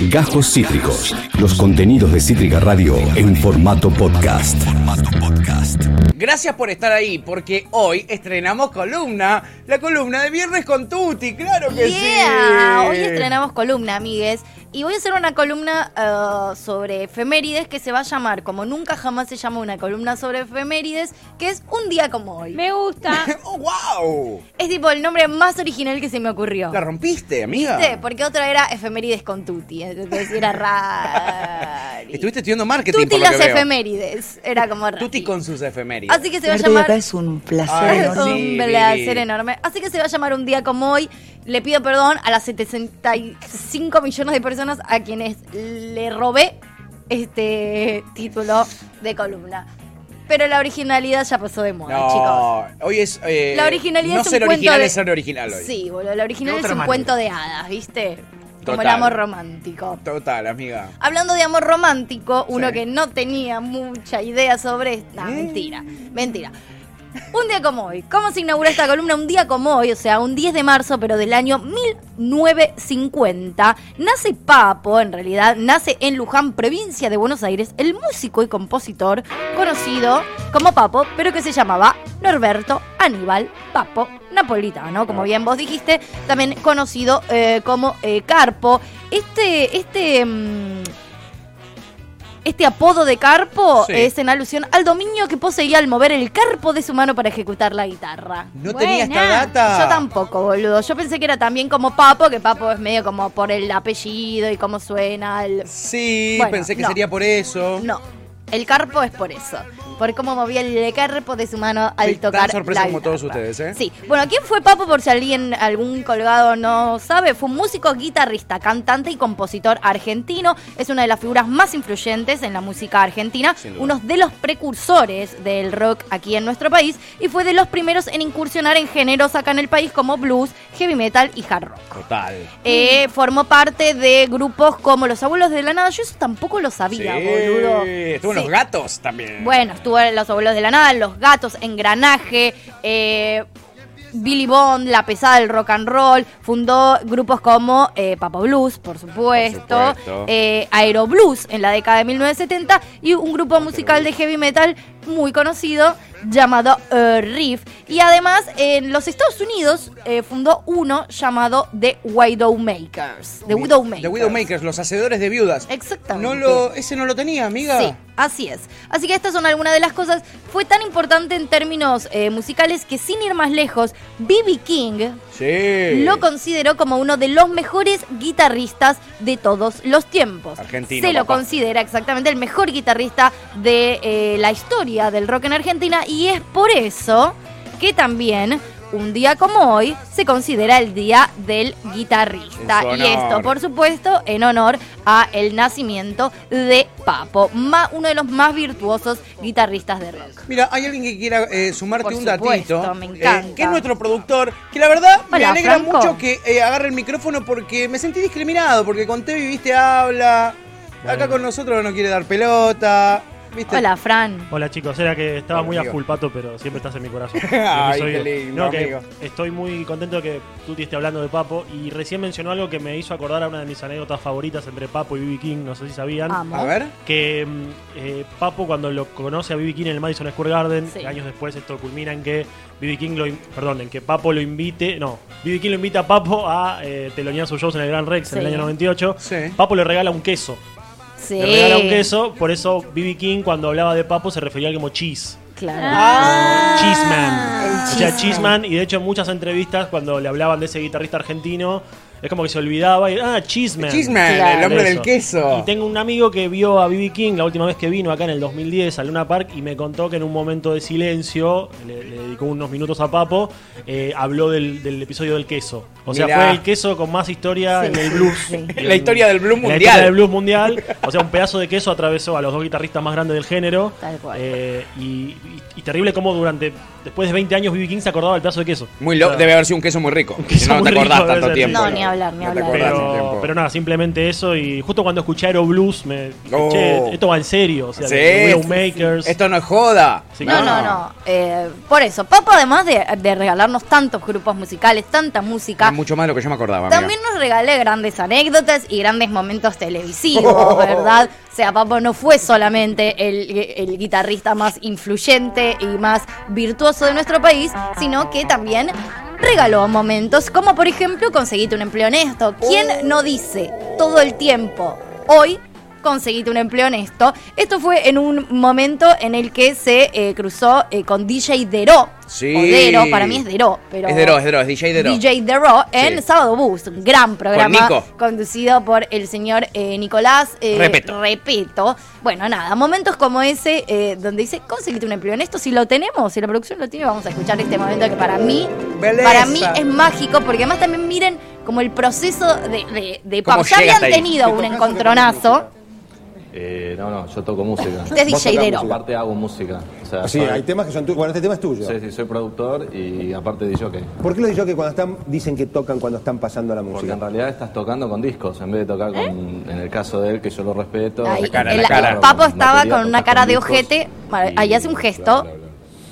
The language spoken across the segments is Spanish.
Gajos Cítricos. Los contenidos de Cítrica Radio en formato podcast. Gracias por estar ahí, porque hoy estrenamos columna, la columna de Viernes con Tuti, claro que Yeah, sí. hoy estrenamos columna, amigues. Y voy a hacer una columna eh, sobre efemérides que se va a llamar, como nunca jamás se llama una columna sobre efemérides, que es un día como hoy. Me gusta. ¡Oh, wow! Es tipo el nombre más original que se me ocurrió. La rompiste, amiga. ¿Viste? Porque otra era efemérides con Tuti. Entonces era raro. Estuviste estudiando marketing, Tuti por lo las que veo. efemérides. Era como raro. Tuti con sus efemérides. Así que se va a llamar. acá es un placer Ay, enorme. sí, un placer enorme. Así que se va a llamar un día como hoy. Le pido perdón a las 75 millones de personas a quienes le robé este título de columna. Pero la originalidad ya pasó de moda, chicos. No, hoy es. eh, La originalidad no es un ser cuento original de... es ser original hoy. Sí, boludo, la original es un manera. cuento de hadas, ¿viste? Como el Total. amor romántico. Total, amiga. Hablando de amor romántico, uno Sí. que no tenía mucha idea sobre... No, ¿Eh? mentira, mentira. Un día como hoy. ¿Cómo se inaugura esta columna? Un día como hoy, o sea, un 10 de marzo, pero del año 1950. Nace Papo, en realidad, nace en Luján, provincia de Buenos Aires, el músico y compositor conocido como Papo, pero que se llamaba Norberto Aníbal Papo Napolitano, como bien vos dijiste, también conocido eh, como eh, Carpo. Este, este... mm, este apodo de Carpo Sí. es en alusión al dominio que poseía al mover el carpo de su mano para ejecutar la guitarra. No tenía esta data. Yo tampoco, boludo. Yo pensé que era también como Papo, que Papo es medio como por el apellido y cómo suena. El... Sí, Bueno, pensé que no. sería por eso. No, el carpo es por eso. Por cómo movía el carpo de su mano al Sí, tan tocar sorpresa la como todos ustedes, ¿eh? Sí. Bueno, ¿quién fue Papo? Por si alguien, algún colgado no sabe. Fue un músico, guitarrista, cantante y compositor argentino. Es una de las figuras más influyentes en la música argentina. Uno de los precursores del rock aquí en nuestro país. Y fue de los primeros en incursionar en géneros acá en el país como blues, heavy metal y hard rock. Total. Eh, formó parte de grupos como Los Abuelos de la Nada. Yo eso tampoco lo sabía, sí, boludo. Estuvo Sí. los gatos también. Bueno, estuvo en Los Abuelos de la Nada, Los Gatos, Engranaje, eh, Billy Bond, La Pesada del Rock and Roll. Fundó grupos como eh, Papo Blues, por supuesto, Por supuesto. eh, Aero Blues en la década de 1970 y un grupo musical de heavy metal muy conocido llamado eh, Riff. Y además en los Estados Unidos eh, fundó uno llamado The Widowmakers. The Widowmakers. The Widowmakers, los hacedores de viudas. Exactamente. No lo, ese no lo tenía, amiga. Sí, así es. Así que estas son algunas de las cosas. Fue tan importante en términos eh, musicales que sin ir más lejos, B.B. King Sí. lo consideró como uno de los mejores guitarristas de todos los tiempos. Argentino, Se lo papá. considera exactamente el mejor guitarrista de eh, la historia del rock en Argentina y es por eso que también un día como hoy se considera el día del guitarrista y esto por supuesto en honor a el nacimiento de Papo, uno de los más virtuosos guitarristas de rock. Mira, hay alguien que quiera eh, sumarte Por un supuesto, datito. me eh, encanta. que es nuestro productor. Que la verdad me alegra Franco. mucho que eh, agarre el micrófono porque me sentí discriminado. Porque con Tevi, viste, habla. Acá con nosotros no quiere dar pelota. ¿Viste? Hola, Fran. Hola chicos, era que estaba Hola, muy a amigo. full pato, pero siempre estás en mi corazón. Ay, Soy- qué lindo, no, que amigo. estoy muy contento que tú esté hablando de Papo y recién mencionó algo que me hizo acordar a una de mis anécdotas favoritas entre Papo y B.B. King, no sé si sabían. Amo. A ver. Que mm, eh, Papo cuando lo conoce a B.B. King en el Madison Square Garden, Sí. años después esto culmina en que B.B. King lo, in- perdón, en que Papo lo invite, no, B.B. King lo invita a Papo a eh, telonear sus shows en el Gran Rex en el año 98. Sí. Papo le regala un queso. Sí. Le regala un queso, por eso B.B. King cuando hablaba de Papo se refería a algo como cheese. Claro. Ah. Cheeseman. El O sea, Cheeseman. Cheeseman, y de hecho en muchas entrevistas cuando le hablaban de ese guitarrista argentino, es como que se olvidaba y, ah, Cheeseman. Cheeseman, Claro. el hombre Eso. del queso. Y tengo un amigo que vio a B.B. King la última vez que vino acá en el 2010 a Luna Park y me contó que en un momento de silencio, le, le dedicó unos minutos a Papo, eh, habló del, del episodio del queso. O sea, Mirá. fue el queso con más historia Sí, en el blues. sí. En- La historia del blues en La mundial. historia del blues mundial. O sea, un pedazo de queso atravesó a los dos guitarristas más grandes del género. Tal cual. Eh, y, y- y terrible cómo durante después de 20 años B.B. King se acordaba del pedazo de queso. Muy lo- O sea, debe haber sido un queso muy rico. queso Si no muy te acordás rico tanto tiempo. No, ni hablar, ni No hablar. Pero, nada, simplemente eso. Y justo cuando escuché Aero Blues, me Oh. che, esto va en serio. O sea, Sí, de sí, Widowmakers. Esto no es joda. Sí, No, no, no. Eh, por eso, Papo, además de, de regalarnos tantos grupos musicales, tanta música, Es mucho más de lo que yo me acordaba. amiga. también nos regala grandes anécdotas y grandes momentos televisivos, ¿verdad? O sea, Papo no fue solamente el, el guitarrista más influyente y más virtuoso de nuestro país, sino que también regaló momentos como, por ejemplo, conseguite un empleo honesto. ¿Quién no dice todo el tiempo, hoy conseguite un empleo honesto? Esto fue en un momento en el que se eh, cruzó eh, con DJ Dero. Sí. O Dero, para mí es Dero, pero... Es Dero, es Dero, es DJ Dero. DJ Dero en Sí. Sábado Bus, un gran programa Nico. conducido por el señor eh, Nicolás eh, Repeto. Repeto. Bueno, nada, momentos como ese eh, donde dice, conseguite un empleo en esto, si lo tenemos, si la producción lo tiene, vamos a escuchar este momento que para mí, Belleza. para mí es mágico, porque además también miren como el proceso de, de, de ¿Cómo Pap. Ya habían tenido un encontronazo. Eh, no, no, yo toco música. Este es Vos DJ tocás Dero. música, Aparte hago música. O sea, Sí, soy- hay temas que son tuyos. Bueno, este tema es tuyo. Sí, sí, soy productor y aparte de jockey. ¿Por qué los que cuando están dicen que tocan cuando están pasando la Porque música? en realidad estás tocando con discos, en vez de tocar con, en el caso de él, que yo lo respeto. Ahí, La cara, el, la cara. el Papo estaba batería, con una tocas cara de discos ojete, ahí hace un gesto, bla, bla, bla.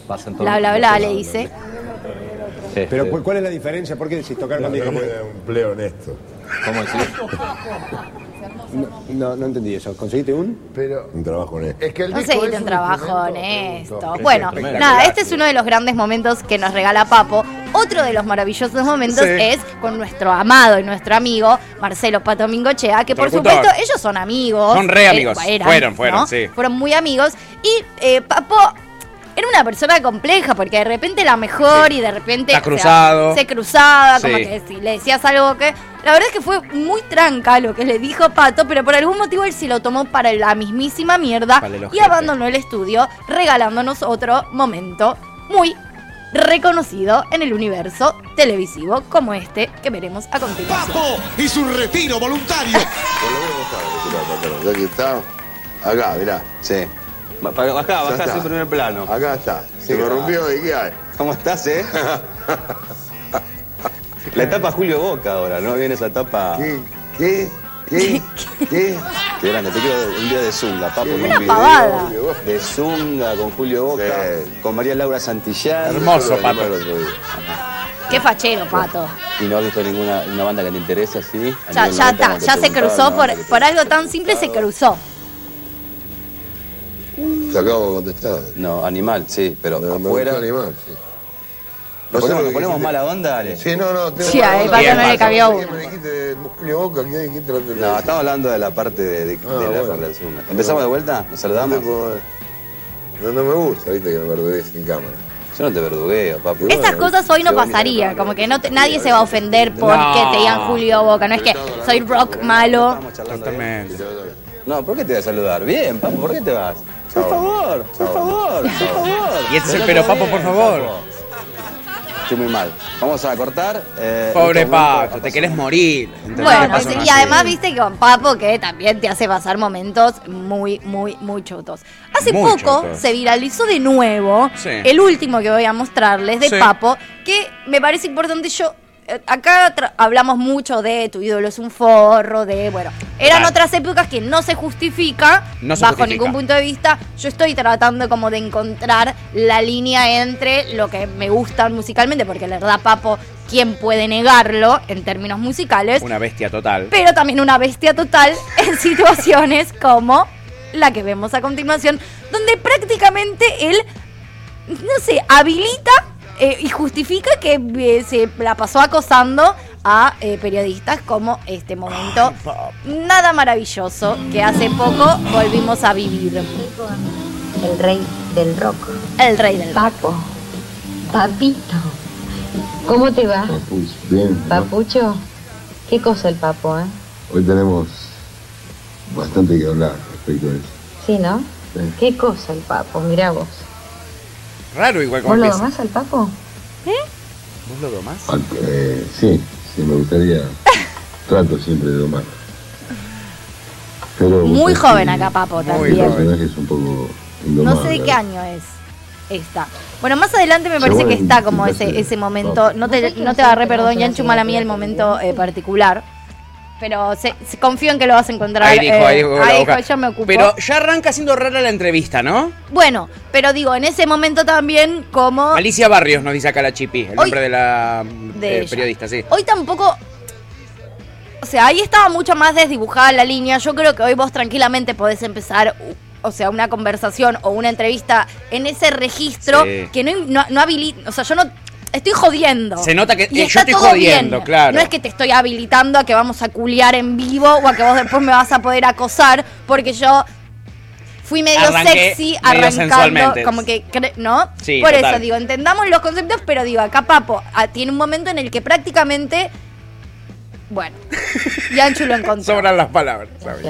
Vas en todo- bla bla bla, le dice. Este, Pero ¿cuál- ¿cuál es la diferencia? ¿Por qué decís tocar con discos? Porque- un empleo honesto. ¿Cómo No, no, no entendí eso. ¿Conseguiste un? Pero un trabajo honesto. Es que el Conseguiste es un trabajo honesto. pregunto. Bueno, nada, este es uno de los grandes momentos que nos regala Papo. Otro de los maravillosos momentos Sí. es con nuestro amado y nuestro amigo Marcelo Pato Mingochea, que por supuesto ellos son amigos. Son re Eh, amigos. eran, Fueron, fueron, ¿no? sí. Fueron muy amigos. Y eh, Papo era una persona compleja porque de repente la mejor y de repente Está o sea, cruzado. se cruzaba, como Sí. que si le decías algo que. La verdad es que fue muy tranca lo que le dijo Pato, pero por algún motivo él se lo tomó para la mismísima mierda y abandonó el estudio, regalándonos otro momento muy reconocido en el universo televisivo como este que veremos a continuación. Papo y su retiro voluntario. Ya que está. Acá, mirá. Sí. Bajá, siempre en primer plano. Acá está. Se Sí, me ah. rompió y ¿qué hay? ¿Cómo estás, eh? La etapa Julio Boca ahora, ¿no? Viene esa etapa. ¿Qué? ¿Qué? ¿Qué? ¿Qué? Qué grande, te quiero un día de Zunga, papo. con Una un video pavada. De Zunga, con Julio Boca, Sí. con María Laura Santillán. Hermoso, Pato. el otro día. Qué fachero, Pato. Y no has visto ninguna una banda que te interese así. A Ya, nivel ya 90, está, como ya se cruzó por, por algo tan simple, se cruzó. Se acabo de contestar. No, animal, sí, pero afuera. animal, sí. ¿Nos ponemos, nos que ponemos mala onda, dale? Sí, no, no. tengo Sí, a. Pato, no le Pato, uno. ¿Qué me dijiste de Julio Boca? ¿Qué dijiste? No, te No, estamos hablando de la parte de, de- de la bueno. Zunga. ¿Empezamos de vuelta? ¿Nos saludamos? No, no me gusta, viste, que me verdugues en cámara. Yo no te verdugueo, papi. Estas cosas hoy no pasarían, como que no te- nadie se va a ofender porque No. te digan Julio Boca, no es que soy rock malo. Totalmente. No, ¿por qué te voy a saludar? Bien, papo, ¿por qué te vas? Por favor, por favor, por favor. Y este es el pero, Papo, por favor. Papo. Estoy muy mal. Vamos a cortar. eh, Pobre en este momento Pato, te querés morir. ¿entendés? Bueno, Te pasa sí, una y además serie. viste que con Papo que también te hace pasar momentos muy, muy, muy chotos. Hace Muy poco chotos. se viralizó de nuevo Sí. el último que voy a mostrarles de Sí. Papo, que me parece importante yo. eh, Acá tra- hablamos mucho de tu ídolo es un forro, de bueno, eran otras épocas que no se justifica No se bajo justifica. ningún punto de vista. Yo estoy tratando como de encontrar la línea entre lo que me gusta musicalmente, porque la verdad Papo, ¿quién puede negarlo en términos musicales? Una bestia total. pero también una bestia total en situaciones como la que vemos a continuación, donde prácticamente él, no sé, habilita eh, y justifica que eh, se la pasó acosando a eh, periodistas como este momento nada maravilloso que hace poco volvimos a vivir. El rey del rock. El rey del rock. Papo. Papito. ¿Cómo te va? Bien. Papucho. ¿Qué cosa el papo, eh? Hoy tenemos bastante que hablar respecto a eso. Sí, ¿no? Sí. ¿Qué cosa el papo? Mirá vos. Raro igual como ¿Vos lo empieza. domás al papo? ¿Vos lo domás? Eh, sí, sí, me gustaría. Trato siempre de domar. Pero Muy joven acá, Papo, también. personaje es un poco No sé de qué año es. esta. Bueno, más adelante me parece que está como ese, ese momento. No te, no te agarré, perdón, ya enchumala a mí el momento eh, particular. Pero se, se- confío en que lo vas a encontrar. Ahí dijo, eh, ahí dijo, ahí dijo, yo me ocupo. Pero ya arranca siendo rara la entrevista, ¿no? Bueno, pero digo, en ese momento también como... Alicia Barrios nos dice acá la chipi, el Hoy- nombre de la de eh, periodista, sí. Hoy tampoco. O sea, ahí estaba mucho más desdibujada la línea. Yo creo que hoy vos tranquilamente podés empezar, o sea, una conversación o una entrevista en ese registro Sí. que no, no, no habilita. O sea, yo no. Estoy jodiendo. Se nota que- Y eh, yo estoy jodiendo, bien. claro. No es que te estoy habilitando a que vamos a culiar en vivo o a que vos después me vas a poder acosar porque yo fui medio Arranqué sexy medio arrancando, sensualmente. como que, cre- ¿no? Sí, Por total. eso digo, entendamos los conceptos, pero digo, acá Papo ah, tiene un momento en el que prácticamente, bueno, Yanchu lo encontró. Sobran las palabras, ¿sabes?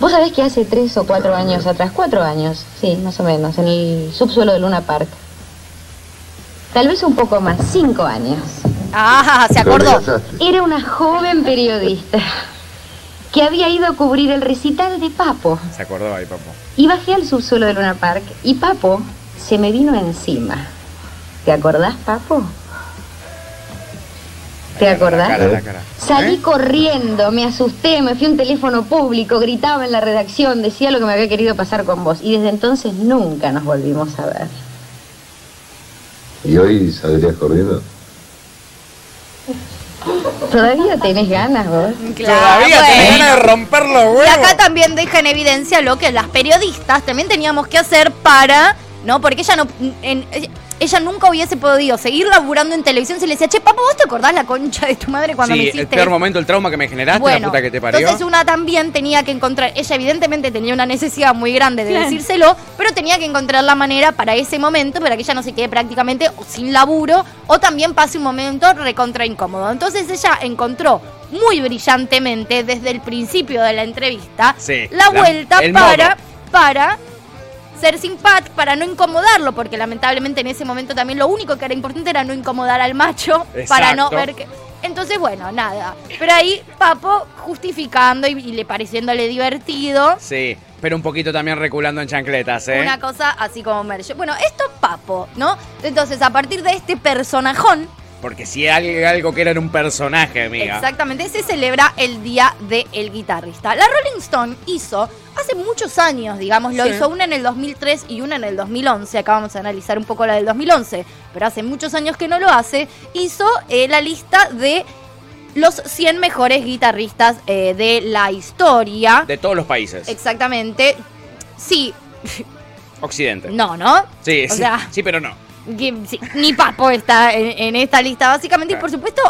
Vos sabés que hace tres o cuatro años atrás, cuatro años, sí, más o menos, en el subsuelo de Luna Park. Tal vez un poco más, cinco años. Ah, se acordó. Era una joven periodista que había ido a cubrir el recital de Papo. Se acordó ahí, papo. Y bajé al subsuelo de Luna Park y Papo se me vino encima. ¿Te acordás, Papo? ¿Te acordás? La cara, la cara. Salí ¿Eh? corriendo, me asusté, me fui a un teléfono público, gritaba en la redacción, decía lo que me había querido pasar con vos. Y desde entonces nunca nos volvimos a ver. ¿Y hoy saldrías corriendo? ¿Todavía tenés ganas vos? Todavía tenés ganas de romper los huevos. Y acá también deja en evidencia lo que las periodistas también teníamos que hacer para, ¿no? Porque ella no en- ella nunca hubiese podido seguir laburando en televisión si le decía, che, papá, ¿vos te acordás la concha de tu madre cuando me Sí, hiciste el peor esto?". momento, el trauma que me generaste, la puta que te parió. Entonces una también tenía que encontrar, ella evidentemente tenía una necesidad muy grande de Claro. decírselo, pero tenía que encontrar la manera para ese momento, para que ella no se quede prácticamente sin laburo o también pase un momento recontra incómodo. Entonces ella encontró muy brillantemente desde el principio de la entrevista Sí, la, vuelta el para, modo. para ser simpático, para no incomodarlo, porque lamentablemente en ese momento también lo único que era importante era no incomodar al macho, para no Exacto. ver que... Entonces, bueno, nada. Pero ahí Papo justificando y, y le pareciéndole divertido. Sí, pero un poquito también reculando en chancletas, ¿eh? Una cosa así como Merche. Bueno, esto Papo, ¿no? Entonces, a partir de este personajón, Porque si algo, algo que era en un personaje, amiga. Exactamente, se celebra el Día del Guitarrista. La Rolling Stone hizo, hace muchos años, digamos, lo Sí. hizo una en el 2003 y una en el 2011. Acá vamos a analizar un poco la del 2011, pero hace muchos años que no lo hace. Hizo eh, la lista de los 100 mejores guitarristas eh, de la historia. De todos los países. Exactamente. Sí, Occidente. no, ¿no? Sí, O sí, sea, sí, pero no. Sí, ni Papo está en, en esta lista, básicamente. Y por supuesto,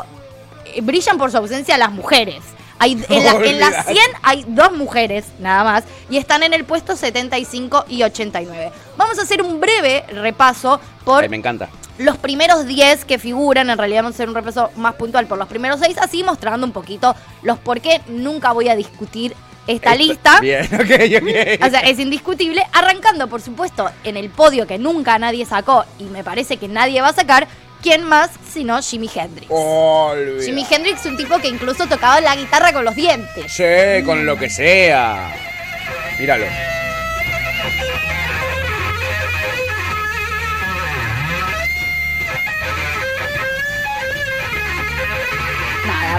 eh, brillan por su ausencia las mujeres. Hay, en, la, en las Olvidate. 100 hay dos mujeres, nada más, y están en el puesto 75 y 89. Vamos a hacer un breve repaso por Ay, me encanta. los primeros 10 que figuran. En realidad vamos a hacer un repaso más puntual por los primeros 6, así mostrando un poquito los por qué nunca voy a discutir esta lista. Bien, ok, ok. O sea, es indiscutible. Arrancando, por supuesto, en el podio que nunca nadie sacó y me parece que nadie va a sacar. ¿Quién más sino Jimi Hendrix? Olvida. Jimi Hendrix es un tipo que incluso tocaba la guitarra con los dientes. Sí, con lo que sea. Míralo.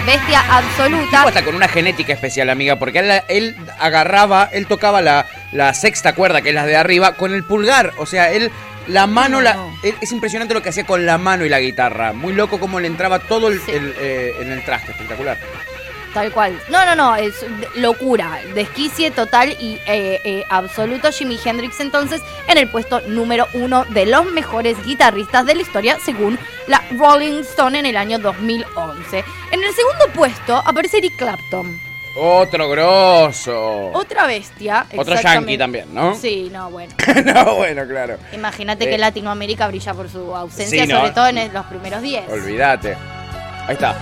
Bestia absoluta. Hasta con una genética especial, amiga, porque él, él agarraba, él tocaba la, la sexta cuerda, que es la de arriba, con el pulgar. O sea, él, la mano, la, él- es impresionante lo que hacía con la mano y la guitarra. Muy loco cómo le entraba todo el, el, eh, en el traste, espectacular. Tal cual. No, no, no, es locura. Desquicie total y eh, eh, absoluto. Jimi Hendrix entonces en el puesto número uno de los mejores guitarristas de la historia según la Rolling Stone en el año 2011. En el segundo puesto aparece Eric Clapton. Otro grosso. Otra bestia. Otro yankee también, ¿no? Sí, no, bueno. no, bueno, claro. Imagínate Eh, que Latinoamérica brilla por su ausencia, sí, no. sobre todo en los primeros 10. Olvídate. Ahí está.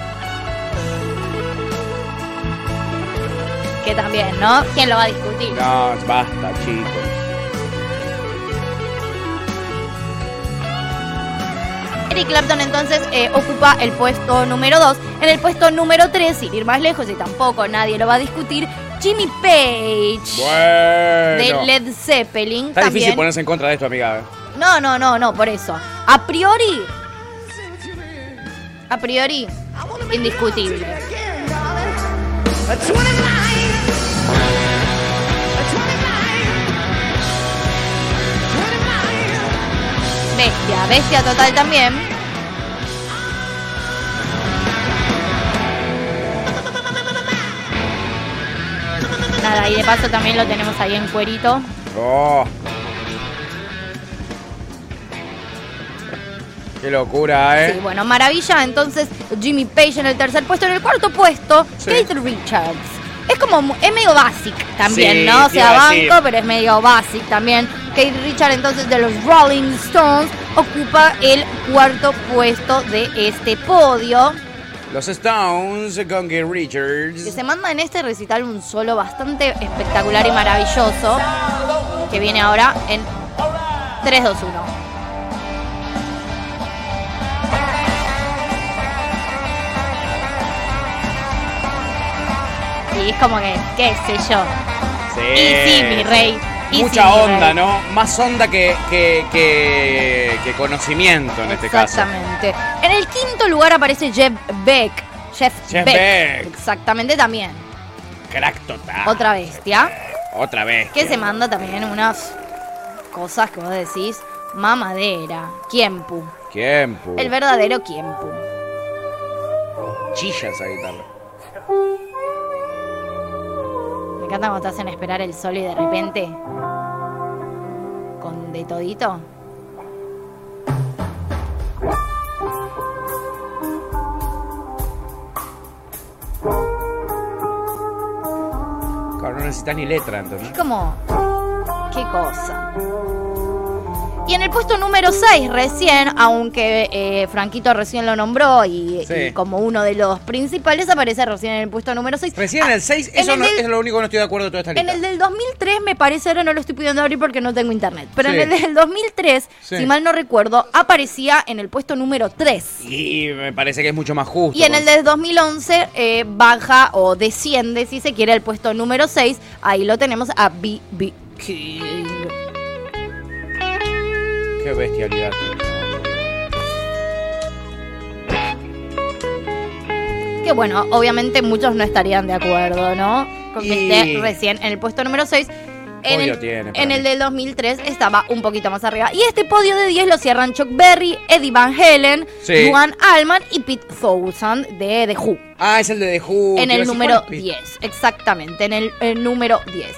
Que también, ¿no? ¿Quién lo va a discutir? No, basta, chicos. Eric Clapton entonces eh, ocupa el puesto número 2. En el puesto número 3, sin ir más lejos y tampoco nadie lo va a discutir, Jimmy Page Bueno. de Led Zeppelin. Está también. difícil ponerse en contra de esto, amiga. No, no, no, no, por eso. A priori. A priori, indiscutible. Bestia, bestia total también. Nada, y de paso también lo tenemos ahí en cuerito. Oh. Qué locura, ¿eh? Sí, bueno, maravilla. Entonces, Jimmy Page en el tercer puesto. En el cuarto puesto, Sí. Keith Richards. Es como, es medio basic también, Sí, ¿no? O sea, banco, pero es medio basic también. Keith Richards, entonces, de los Rolling Stones, ocupa el cuarto puesto de este podio. Los Stones con Keith Richards. Que se manda en este recital un solo bastante espectacular y maravilloso. Que viene ahora en 3, 2, 1. Y es como que, qué sé yo. Sí. Y sí, mi rey. Y Mucha sí, onda. ¿no? Más onda que, que, que, que conocimiento en este caso. Exactamente. En el quinto lugar aparece Jeff Beck. Jeff, Jeff Beck. Beck. Exactamente también. Crack total. Otra bestia. Otra vez. Que se manda también unas cosas que vos decís. Mamadera. Kiempu. ¿Quién? pu? El verdadero Kiempu. Chilla esa guitarra. Me encanta cuando te hacen esperar el sol y de repente. Con de todito. Claro, no necesitas ni letra, entonces. Es como. Qué cosa. Y en el puesto número 6 recién, aunque eh, Franquito recién lo nombró y, Sí. y como uno de los principales, aparece recién en el puesto número 6. Recién en el 6, en eso el no, del- es lo único que no estoy de acuerdo de toda esta En lista. el del 2003 me parece, ahora no lo estoy pudiendo abrir porque no tengo internet, pero Sí. en el del 2003, Sí. si mal no recuerdo, aparecía en el puesto número 3. Y me parece que es mucho más justo. Y en el del 2011 eh, baja o desciende, si se quiere, al puesto número 6. Ahí lo tenemos a B.B. King. Qué bestialidad. Que bueno, obviamente muchos no estarían de acuerdo, ¿no? Con que Y- esté recién en el puesto número 6. En Podio el, tiene para en mí. el del 2003 estaba un poquito más arriba. Y este podio de 10 lo cierran Chuck Berry, Eddie Van Halen, Sí. Duane Allman y Pete Thousand de The Who. Ah, es el de The Who. en Te iba a el decir, número ¿cuál es? 10, exactamente, en el, el número 10.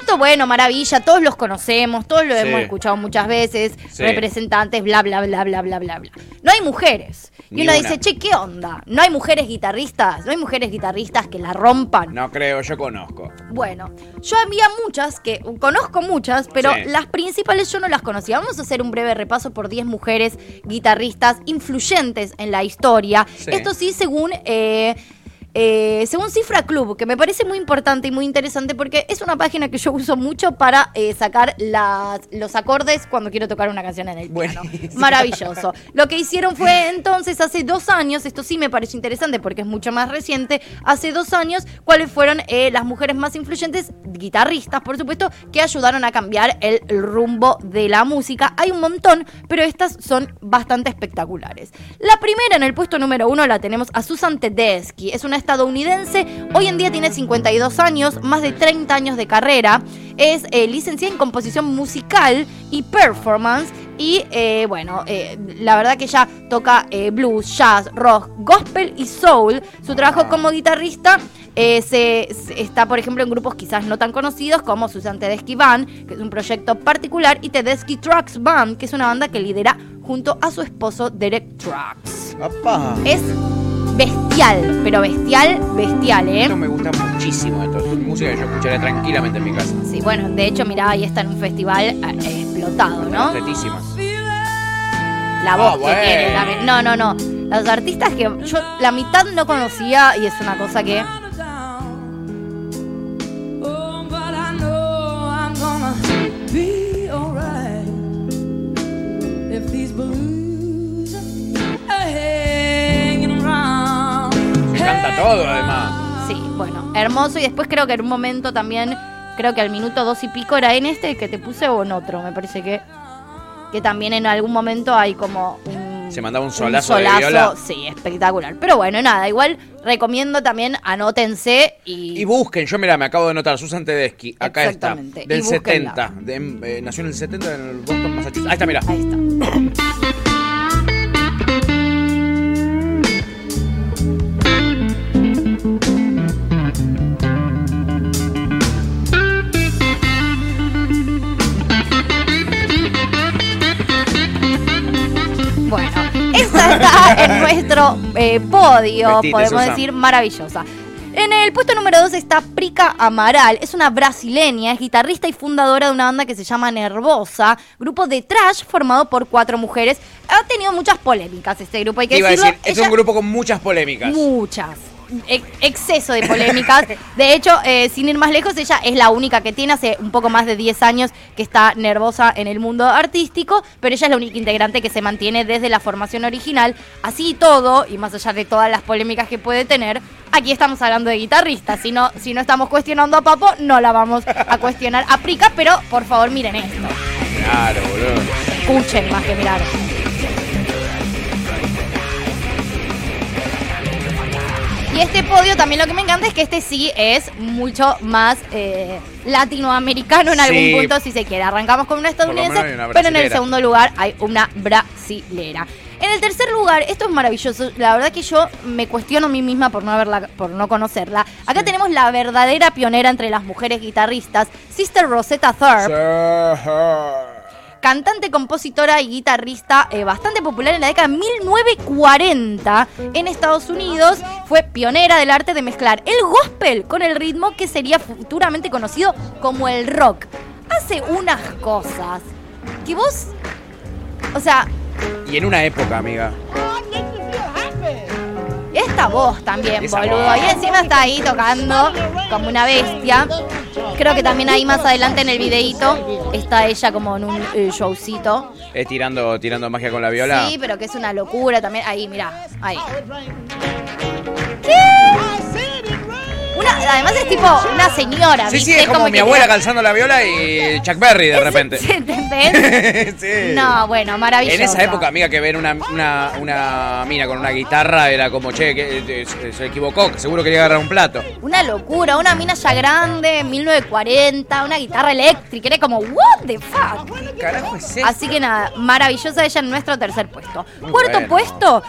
Esto, bueno, maravilla, todos los conocemos, todos lo Sí. hemos escuchado muchas veces, Sí. representantes, bla, bla, bla, bla, bla, bla, bla. No hay mujeres. Y Ni uno una. dice, che, ¿qué onda? ¿No hay mujeres guitarristas? ¿No hay mujeres guitarristas que la rompan? No creo, yo conozco. Bueno, yo había muchas que conozco muchas, pero Sí. las principales yo no las conocía. Vamos a hacer un breve repaso por 10 mujeres guitarristas influyentes en la historia. Esto sí, según eh, eh, según Cifra Club, que me parece muy importante y muy interesante porque es una página que yo uso mucho para eh, sacar las, los acordes cuando quiero tocar una canción en el piano. Buenísimo. Maravilloso. Lo que hicieron fue entonces hace dos años, esto sí me parece interesante porque es mucho más reciente, hace dos años, cuáles fueron eh, las mujeres más influyentes, guitarristas por supuesto, que ayudaron a cambiar el, rumbo de la música. Hay un montón, pero estas son bastante espectaculares. La primera en el puesto número uno la tenemos a Susan Tedeschi, es una estadounidense, hoy en día tiene 52 años, más de 30 años de carrera, es eh, licenciada en composición musical y performance y eh, bueno, eh, la verdad que ella toca blues, jazz, rock, gospel y soul. Su trabajo como guitarrista eh, se, se- está, por ejemplo, en grupos quizás no tan conocidos como Susan Tedeschi Band, que es un proyecto particular, y Tedeschi Trucks Band, que es una banda que lidera junto a su esposo Derek Trucks. Es bestial, pero bestial, bestial, ¿eh? Esto me gusta muchísimo. Esto es música que yo escucharía tranquilamente en mi casa. Sí, bueno, de hecho, mirá, ahí está en un festival eh, explotado, ¿no? Tetísima. La voz Ah, que bueno. tiene. la- no, no, no. Los artistas que yo la mitad no conocía y es una cosa que. Todo, además. Sí, bueno, hermoso. Y después creo que en un momento también, creo que al minuto dos y pico era en este que te puse o en otro. Me parece que. que también en algún momento hay como un Se mandaba un un solazo, de solazo, viola. sí, espectacular. Pero bueno, nada, igual recomiendo también, anótense y... Y busquen, yo mira, me acabo de anotar, Susan Tedeschi, acá está, del y búsquenla. 70, de- eh, nació en el 70 en el Boston, Massachusetts. Ahí está, mira. Ahí está. Está en nuestro eh, podio, Vestite, podemos decir, maravillosa. En el puesto número 2 está Prica Amaral. Es una brasileña, es guitarrista y fundadora de una banda que se llama Nervosa, grupo de trash formado por cuatro mujeres. Ha tenido muchas polémicas este grupo, hay que iba a decir, es Ella- un grupo con muchas polémicas. Muchas. Ex- exceso de polémicas. De hecho, eh, sin ir más lejos, ella es la única que tiene hace un poco más de 10 años que está nervosa en el mundo artístico, pero ella es la única integrante que se mantiene desde la formación original. Así y todo, y más allá de todas las polémicas que puede tener, aquí estamos hablando de guitarristas. Si no, si no estamos cuestionando a Papo, no la vamos a cuestionar a Prica, pero por favor miren esto. Claro, boludo. Escuchen más que mirar. Y este podio también lo que me encanta es que este sí es mucho más eh, latinoamericano en algún Sí. punto, si se quiere. Arrancamos con una menos estadounidense, hay una pero en el brasilera. segundo lugar hay una brasilera. En el tercer lugar, esto es maravilloso. La verdad que yo me cuestiono a mí misma por no haberla, por no conocerla. Acá tenemos la verdadera pionera entre las mujeres guitarristas, Sister Rosetta Tharpe cantante, compositora y guitarrista eh, bastante popular en la década de 1940 en Estados Unidos. Fue pionera del arte de mezclar el gospel con el ritmo que sería futuramente conocido como el rock. Hace unas cosas que vos, o sea, Y en una época, amiga. Esta voz también, Esa boludo. voz. Y encima está ahí tocando como una bestia. Creo que también ahí más adelante en el videíto está ella como en un eh, showcito. Es tirando, tirando magia con la viola. Sí, pero que es una locura también. Ahí, mirá, ahí. Una, además es tipo una señora, Sí, sí, es como, mi abuela calzando la viola y Chuck Berry de repente. ¿Sí, ¿Entendés? Sí. No, bueno, maravilloso. En esa época, amiga, que ver una, una, una mina con una guitarra era como, che, que, eh, se, se equivocó, que seguro quería agarrar un plato. Una locura, una mina ya grande, 1940, una guitarra eléctrica, era como, what the fuck. ¿Qué carajo es eso? Así que nada, maravillosa ella en nuestro tercer puesto. Muy Cuarto bueno. puesto,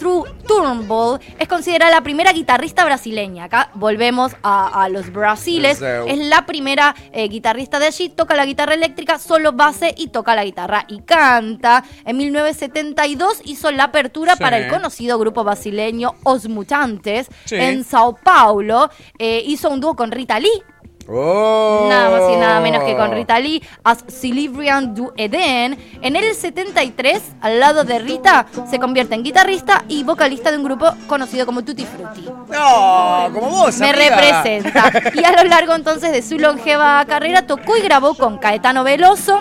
Tru- Turnbull es considerada la primera guitarrista brasileña. Volvemos a, a los brasiles. Es la primera eh, guitarrista de allí. Toca la guitarra eléctrica, solo base y toca la guitarra y canta. En 1972 hizo la apertura Sí. para el conocido grupo brasileño Os Mutantes Sí. en Sao Paulo. Eh, hizo un dúo con Rita Lee. Oh. Nada más y nada menos que con Rita Lee, as Celebrian du Eden. En el 73, al lado de Rita, se convierte en guitarrista y vocalista de un grupo conocido como Tutti Frutti. No, como vos, Me amiga. representa. Y a lo largo entonces de su longeva carrera tocó y grabó con Caetano Veloso,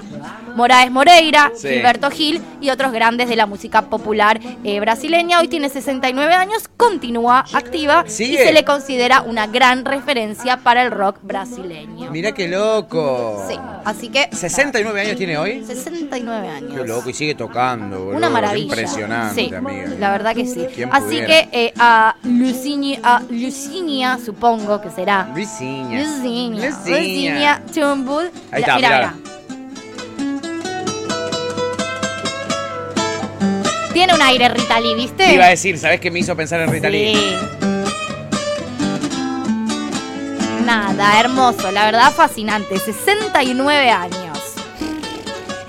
Moraes Moreira, Sí. Gilberto Gil y otros grandes de la música popular eh, brasileña. Hoy tiene 69 años, continúa activa Sigue. y se le considera una gran referencia para el rock brasileño. Mirá qué loco. Sí, así que 69 años tiene hoy. 69 años. Qué loco, y sigue tocando, boludo. Una maravilla. Impresionante, Sí, amiga. La verdad que sí. ¿Quién Así pudiera? que eh, a Lucinia, a Lucinia, supongo que será. Lucinia. Lucinia. Lucinia Turnbull. Ahí Mira, está, mira, mirá. mira. Tiene un aire Rita Lee, ¿viste? Te iba a decir, ¿sabés qué me hizo pensar en Rita Lee? Sí. Nada, hermoso, la verdad fascinante. 69 años.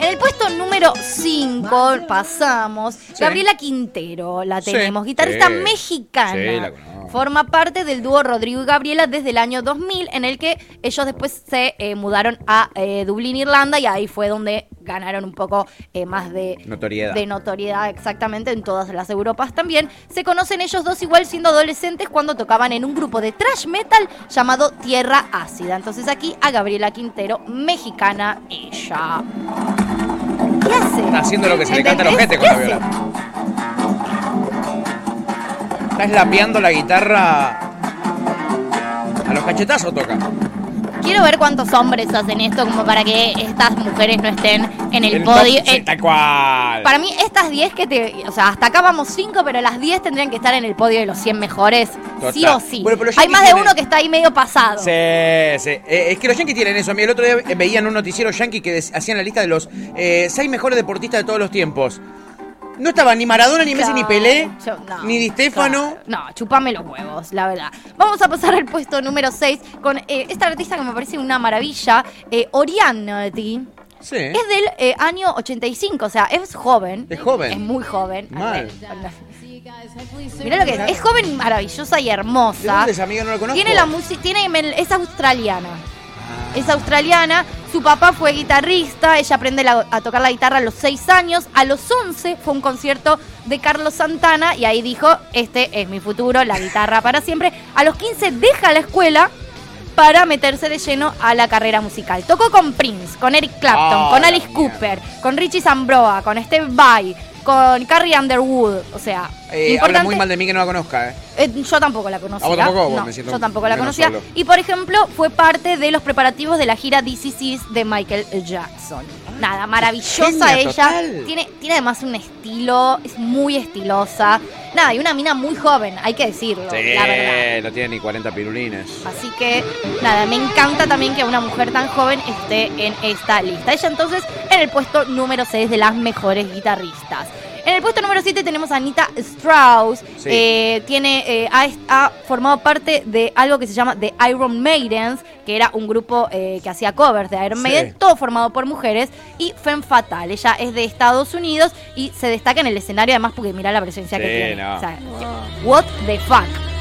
En el puesto número 5 pasamos. Gabriela Quintero, la Sí. tenemos, guitarrista Sí. mexicana. Sí, la conozco. Forma parte del dúo Rodrigo y Gabriela desde el año 2000, en el que ellos después se eh, mudaron a eh, Dublín, Irlanda, y ahí fue donde ganaron un poco eh, más de Notoriedad. de notoriedad exactamente en todas las Europas también. Se conocen ellos dos igual siendo adolescentes cuando tocaban en un grupo de thrash metal llamado Tierra Ácida. Entonces aquí a Gabriela Quintero, mexicana ella. ¿Qué hace? Está haciendo lo que se le canta al ¿Entendés? ojete con la ¿Qué viola. Hace? Está eslapeando la guitarra. A los cachetazos toca. Quiero ver cuántos hombres hacen esto como para que estas mujeres no estén en el, El podio. top, sí, Eh, tal cual. para mí, estas 10 que te. O sea, hasta acá vamos 5, pero las 10 tendrían que estar en el podio de los 100 mejores. Sí Total. o sí. Bueno, pero Hay más de uno que está ahí medio pasado. Sí, sí. Eh, es que los Yankees tienen eso. A mí el otro día eh, veían un noticiero Yankee que des- hacían la lista de los eh, seis mejores deportistas de todos los tiempos. No estaba ni Maradona, ni Messi, ni Pelé, Yo- no, ni Di Stefano. claro. No, chupame los huevos, la verdad. Vamos a pasar al puesto número 6 con eh, esta artista que me parece una maravilla, eh, Orianity. Sí. Es del eh, año 85, o sea, es joven. Es joven. Es muy joven. Mal. Mirá lo que es. Es joven, maravillosa y hermosa. ¿De dónde es, amiga? No la conozco. Tiene la música, tiene es australiana. Es australiana, su papá fue guitarrista, ella aprende la- a tocar la guitarra a los 6 años, a los 11 fue un concierto de Carlos Santana y ahí dijo, este es mi futuro, la guitarra para siempre. A los 15 deja la escuela para meterse de lleno a la carrera musical. Tocó con Prince, con Eric Clapton, Ah, con Alice. Cooper, con Richie Sambroa, con Steve Vai, con Carrie Underwood, o sea, Eh, habla muy mal de mí que no la conozca, ¿eh? eh, yo tampoco la conocía. ¿A vos tampoco? Vos No, me siento yo tampoco la conocía. solo. Y por ejemplo, fue parte de los preparativos de la gira DCCs de Michael Jackson. Nada, maravillosa genia ella. total. Tiene, tiene además un estilo, es muy estilosa. Nada, y una mina muy joven, hay que decirlo, Sí, la verdad. no tiene ni 40 pirulines. Así que, nada, me encanta también que una mujer tan joven esté en esta lista. Ella entonces en el puesto número 6 de las mejores guitarristas. En el puesto número 7 tenemos a Anita Strauss. Sí. Eh, tiene, eh, ha, ha formado parte de algo que se llama The Iron Maidens, que era un grupo eh, que hacía covers de Iron Sí. Maiden, todo formado por mujeres. Y Femme Fatal, ella es de Estados Unidos y se destaca en el escenario además porque mira la presencia que tiene. no. O sea, what the fuck.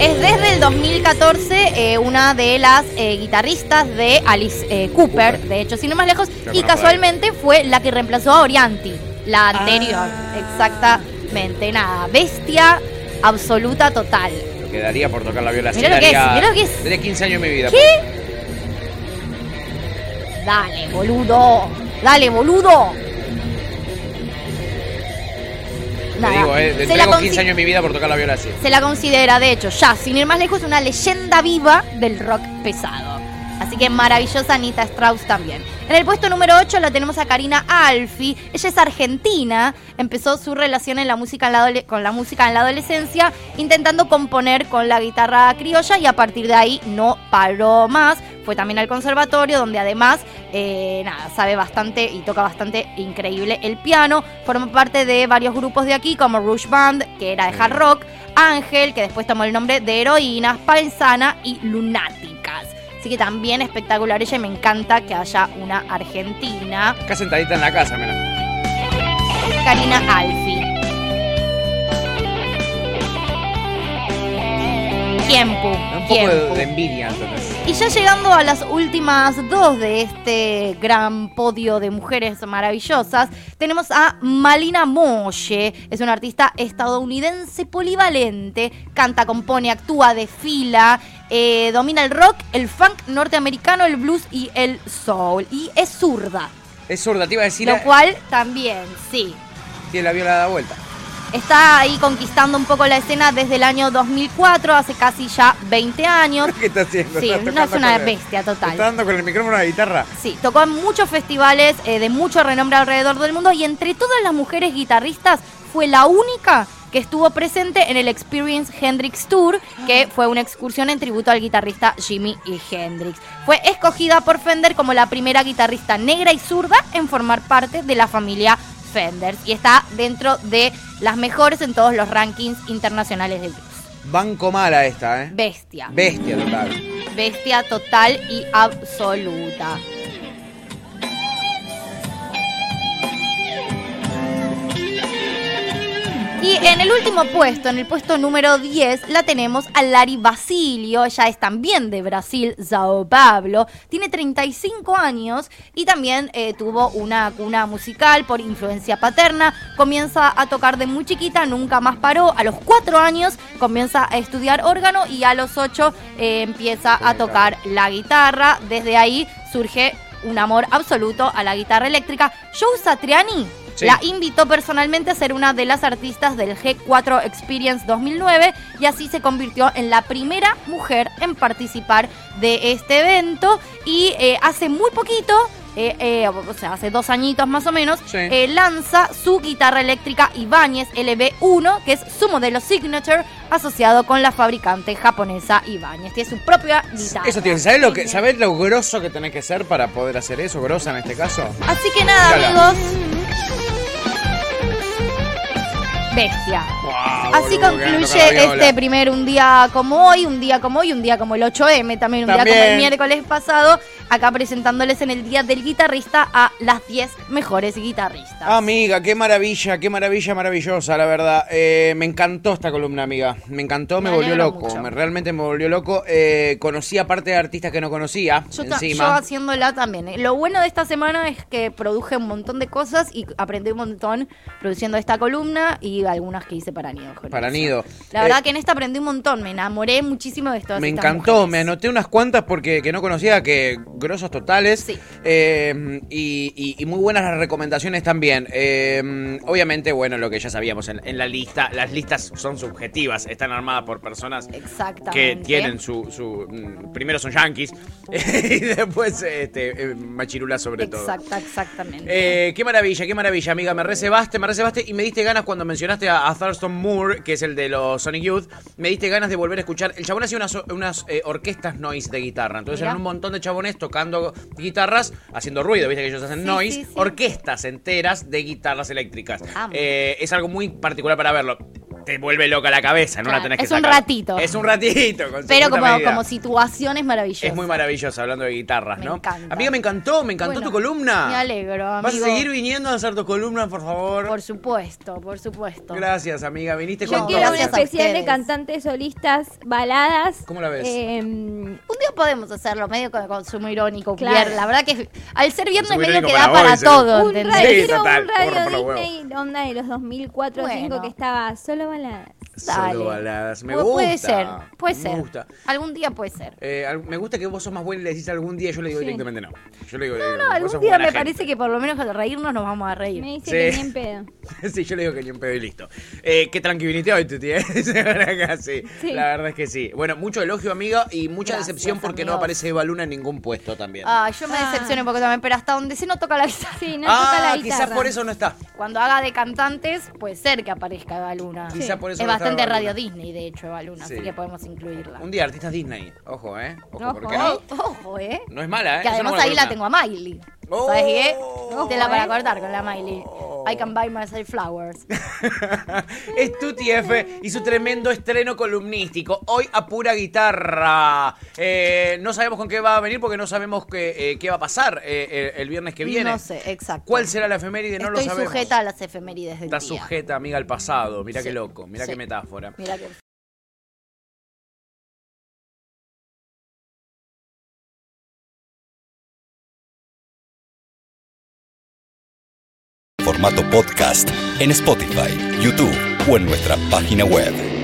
Es desde el 2014 eh, una de las eh, guitarristas de Alice eh, Cooper, de hecho, sin ir más lejos, y casualmente fue la que reemplazó a Orianti, la anterior. Ah. Exactamente, nada, bestia absoluta total. Lo que daría por tocar la viola. Mirá lo que es, mirá lo que es. Daría 15 años de mi vida. ¿Qué? Dale, boludo, dale, boludo. Te Nada, digo, eh, se tengo la 15 consi- años de mi vida por tocar la viola así. se la considera, de hecho, ya, sin ir más lejos, una leyenda viva del rock pesado. Que maravillosa Anita Strauss también. En el puesto número 8 la tenemos a Karina Alfi. Ella es argentina. Empezó su relación en la música en la con la música en la adolescencia, intentando componer con la guitarra criolla y a partir de ahí no paró más. Fue también al conservatorio, donde además, eh, nada, sabe bastante y toca bastante increíble el piano. Forma parte de varios grupos de aquí, como Rush Band, que era de hard rock, Ángel, que después tomó el nombre de Heroínas, Paisana y Lunáticas. Así que también espectacular ella y me encanta que haya una argentina, Acá sentadita en la casa, mira. Karina Alfi. Tiempo. Un poco de, de envidia, entonces. Y ya llegando a las últimas dos de este gran podio de mujeres maravillosas, tenemos a Malina Moye. Es una artista estadounidense polivalente. Canta, compone, actúa, desfila. Eh, domina el rock, el funk norteamericano, el blues y el soul. Y es zurda. Es zurda, te iba a decir. Lo cual también, sí. Tiene la viola da vuelta. Está ahí conquistando un poco la escena desde el año 2004, hace casi ya 20 años. ¿Qué está haciendo? Sí, Está no, es una bestia total. Está dando con el micrófono a la guitarra. Sí, tocó en muchos festivales eh, de mucho renombre alrededor del mundo y entre todas las mujeres guitarristas fue la única que estuvo presente en el Experience Hendrix Tour, que fue una excursión en tributo al guitarrista Jimi Hendrix. Fue escogida por Fender como la primera guitarrista negra y zurda en formar parte de la familia Fender y está dentro de las mejores en todos los rankings internacionales de blues. Banco mala esta, ¿eh? Bestia. Bestia total. Bestia total y absoluta. En el último puesto, en el puesto número 10, la tenemos a Lari Basilio. Ella es también de Brasil, Sao Pablo. Tiene 35 años y también eh, tuvo una cuna musical por influencia paterna. Comienza a tocar de muy chiquita, nunca más paró. A los 4 años comienza a estudiar órgano y a los 8 eh, empieza a tocar la guitarra. Desde ahí surge un amor absoluto a la guitarra eléctrica. Joe Satriani Sí. la invitó personalmente a ser una de las artistas del G4 Experience 2009 y así se convirtió en la primera mujer en participar de este evento y eh, hace muy poquito eh, eh, o sea, hace dos añitos más o menos, Sí. eh, lanza su guitarra eléctrica Ibáñez LB1, que es su modelo signature, asociado con la fabricante japonesa Ibáñez. Tiene su propia guitarra. Eso tiene, ¿sabes lo que, ¿sabes lo grosso que tenés que ser para poder hacer eso? Grosa en este caso. Así que nada, amigos. Bestia. Wow, Así boludo, concluye este primer un día como hoy, un día como hoy, un día como el 8M, también un día como el miércoles pasado, acá presentándoles en el Día del Guitarrista a las 10 mejores guitarristas. Amiga, qué maravilla, qué maravilla maravillosa, la verdad. Eh, me encantó esta columna, amiga. Me encantó, me, Me volvió loco. Me, realmente me volvió loco. Eh, conocí aparte de artistas que no conocía. Yo, ta- yo encima. haciéndola también. ¿eh? Lo bueno de esta semana es que produje un montón de cosas y aprendí un montón produciendo esta columna y algunas que hice para Nido. con Para. Nido. La Eh, verdad que en esta aprendí un montón. Me enamoré muchísimo de todas Me estas encantó, mujeres. me anoté unas cuantas porque que no conocía, que grosos totales. Sí. Eh, y, y- y muy buenas las recomendaciones también. Eh, obviamente, bueno, lo que ya sabíamos en, en la lista, las listas son subjetivas, están armadas por personas que tienen su, su mm, primero son yankees y después este, eh, machirulas sobre todo. Exacta, exactamente. Eh, qué maravilla, qué maravilla, amiga. Me reservaste, me reservaste y me diste ganas cuando mencionaste a, a Thurston Moore, que es el de los Sonic Youth. Me diste ganas de volver a escuchar. El chabón hacía unas, unas eh, orquestas noise de guitarra. Entonces Mira. eran un montón de chabones tocando guitarras, haciendo ruido. Viste que ellos hacen Sí, noise. sí, sí. Orquestas enteras de guitarras eléctricas. Eh, es algo muy particular para verlo. Te vuelve loca la cabeza, no Claro, la tenés que es un sacar. ratito. Es un ratito. con su Pero como, medida. como situaciones maravillosas. Es muy maravilloso hablando de guitarras, Me ¿no? encanta. Amiga, me encantó, me encantó Bueno, tu columna. Me alegro, amigo. ¿Vas a seguir viniendo a hacer tu columna, por favor? Por supuesto, por supuesto. Gracias, amiga. Viniste Yo con quiero todo. un especial de cantantes solistas, baladas. ¿Cómo la ves? Eh, Un día podemos hacerlo medio con consumo irónico. Claro. La verdad que al ser viernes medio que da para hoy, todo, un ¿entendés? radio, Sí, quiero total, un radio. Disney onda de los 2004 o 2005 Bueno. que estaba solo baladas. Dale. Solo baladas. Me gusta. Puede ser, puede Me ser. gusta. Algún día puede ser. Eh, al- me gusta que vos sos más buena y le decís algún día. Yo le digo Sí. directamente no. Yo le digo No, no, algún día me gente. parece que por lo menos al reírnos nos vamos a reír. Me dice Sí. que ni en pedo. sí, yo le digo que ni un pedo y listo. Eh, qué tranquilidad hoy, Tuti, ¿eh? La verdad que sí. Sí. La verdad es que sí. Bueno, mucho elogio, amiga, y mucha Gracias, decepción porque no aparece Eva Luna en ningún puesto también. Ah, yo me Ah. decepcioné un poco también, pero hasta donde se no toca la guitarra. Sí, no ah, toca la guitarra. quizás por eso no está. Cuando haga de cantantes, puede ser que aparezca Eva Luna. Quizá por eso es no está Eva Radio. Disney, de hecho, Eva Luna, Sí. así que podemos incluirla. Un día, artistas Disney. Ojo, ¿eh? Ojo, Ojo, porque no. Ojo, ¿eh? No es mala, ¿eh? Que además ahí la tengo a Miley. Oh. ¿Sabes qué? Ojo, Te la para ¿eh? cortar con la Miley. I can buy myself flowers. es Tuti F y su tremendo estreno columnístico. Hoy a pura guitarra. Eh, no sabemos con qué va a venir porque no sabemos qué, eh, qué va a pasar eh, el, el viernes que viene. No sé, exacto. ¿Cuál será la efeméride? No Estoy lo sabemos. sujeta a las efemérides del Está día. sujeta, amiga, al pasado. Mira Sí. qué loco, mira Sí. qué metáfora. Mira que Formato podcast en Spotify, YouTube o en nuestra página web.